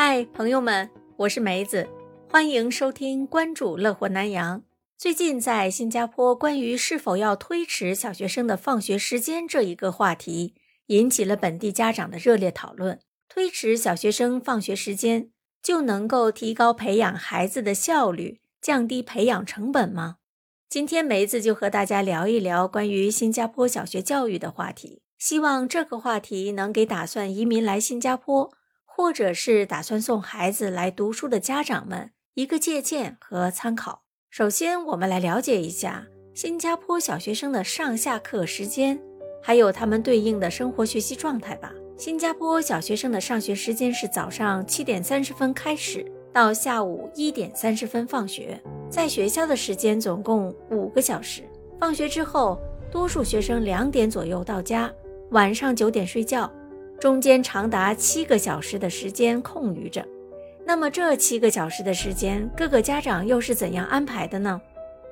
嗨，朋友们，我是梅子，欢迎收听关注乐活南洋。最近在新加坡，关于是否要推迟小学生的放学时间这一个话题，引起了本地家长的热烈讨论。推迟小学生放学时间，就能够提高培养孩子的效率，降低培养成本吗？今天梅子就和大家聊一聊关于新加坡小学教育的话题。希望这个话题能给打算移民来新加坡，或者是打算送孩子来读书的家长们一个借鉴和参考。首先，我们来了解一下新加坡小学生的上下课时间，还有他们对应的生活学习状态吧。新加坡小学生的上学时间是早上七点三十分开始，到下午一点三十分放学，在学校的时间总共五个小时。放学之后，多数学生两点左右到家。晚上九点睡觉，中间长达七个小时的时间空余着。那么这七个小时的时间，各个家长又是怎样安排的呢？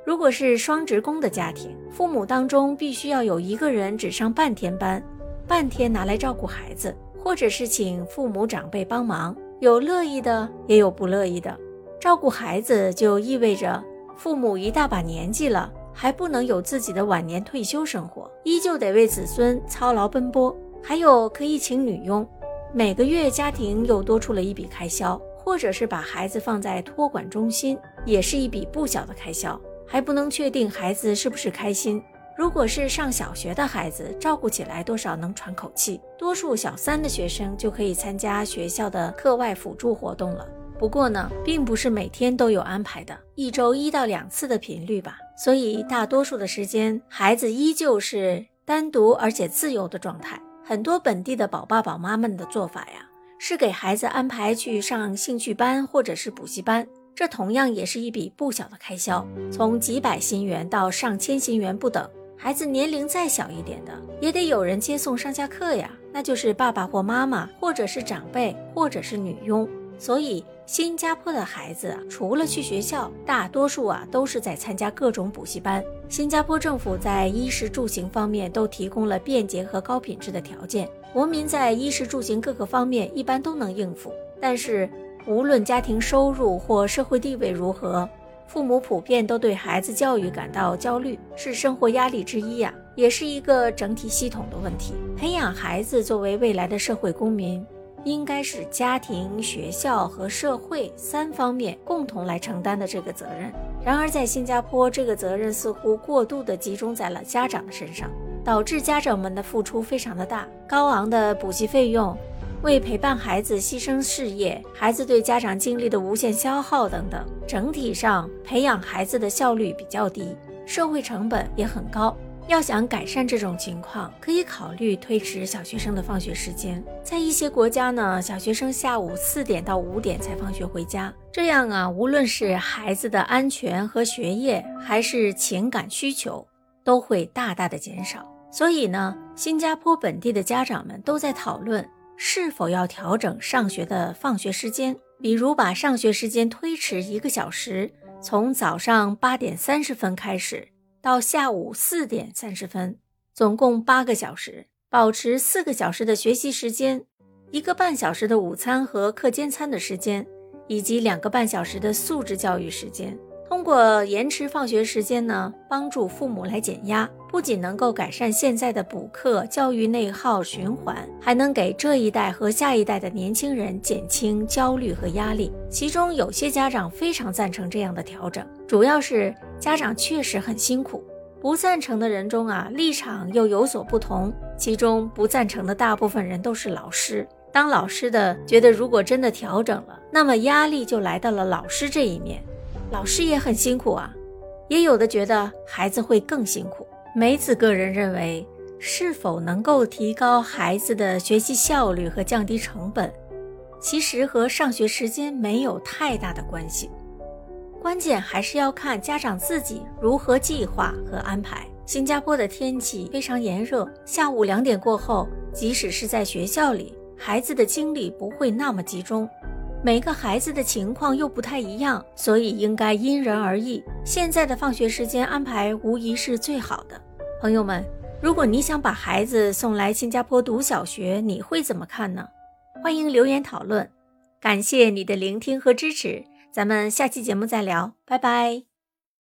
如果是双职工的家庭，父母当中必须要有一个人只上半天班，半天拿来照顾孩子，或者是请父母长辈帮忙。有乐意的，也有不乐意的。照顾孩子就意味着父母一大把年纪了。还不能有自己的晚年退休生活，依旧得为子孙操劳奔波。还有可以请女佣，每个月家庭又多出了一笔开销，或者是把孩子放在托管中心，也是一笔不小的开销。还不能确定孩子是不是开心。如果是上小学的孩子，照顾起来多少能喘口气。多数小三的学生就可以参加学校的课外辅助活动了。不过呢，并不是每天都有安排的，一周一到两次的频率吧。所以大多数的时间，孩子依旧是单独而且自由的状态。很多本地的宝爸宝妈们的做法呀，是给孩子安排去上兴趣班或者是补习班，这同样也是一笔不小的开销，从几百新元到上千新元不等。孩子年龄再小一点的，也得有人接送上下课呀，那就是爸爸或妈妈，或者是长辈，或者是女佣。所以。新加坡的孩子，除了去学校，大多数啊都是在参加各种补习班。新加坡政府在衣食住行方面都提供了便捷和高品质的条件，国民在衣食住行各个方面一般都能应付。但是，无论家庭收入或社会地位如何，父母普遍都对孩子教育感到焦虑，是生活压力之一呀，也是一个整体系统的问题。培养孩子作为未来的社会公民。应该是家庭、学校和社会三方面共同来承担的这个责任。然而，在新加坡，这个责任似乎过度的集中在了家长的身上，导致家长们的付出非常的大，高昂的补习费用，为陪伴孩子牺牲事业，孩子对家长精力的无限消耗等等，整体上培养孩子的效率比较低，社会成本也很高。要想改善这种情况，可以考虑推迟小学生的放学时间。在一些国家呢，小学生下午四点到五点才放学回家，这样啊，无论是孩子的安全和学业，还是情感需求，都会大大的减少。所以呢，新加坡本地的家长们都在讨论是否要调整上学的放学时间，比如把上学时间推迟一个小时，从早上八点三十分开始。到下午四点三十分，总共八个小时，保持四个小时的学习时间，一个半小时的午餐和课间餐的时间，以及两个半小时的素质教育时间。通过延迟放学时间呢，帮助父母来减压，不仅能够改善现在的补课教育内耗循环，还能给这一代和下一代的年轻人减轻焦虑和压力。其中有些家长非常赞成这样的调整，主要是家长确实很辛苦。不赞成的人中啊，立场又有所不同。其中不赞成的大部分人都是老师，当老师的觉得，如果真的调整了，那么压力就来到了老师这一面。老师也很辛苦啊，也有的觉得孩子会更辛苦。梅子个人认为，是否能够提高孩子的学习效率和降低成本，其实和上学时间没有太大的关系，关键还是要看家长自己如何计划和安排。新加坡的天气非常炎热，下午两点过后，即使是在学校里，孩子的精力不会那么集中。每个孩子的情况又不太一样，所以应该因人而异。现在的放学时间安排无疑是最好的。朋友们，如果你想把孩子送来新加坡读小学，你会怎么看呢？欢迎留言讨论。感谢你的聆听和支持，咱们下期节目再聊，拜拜。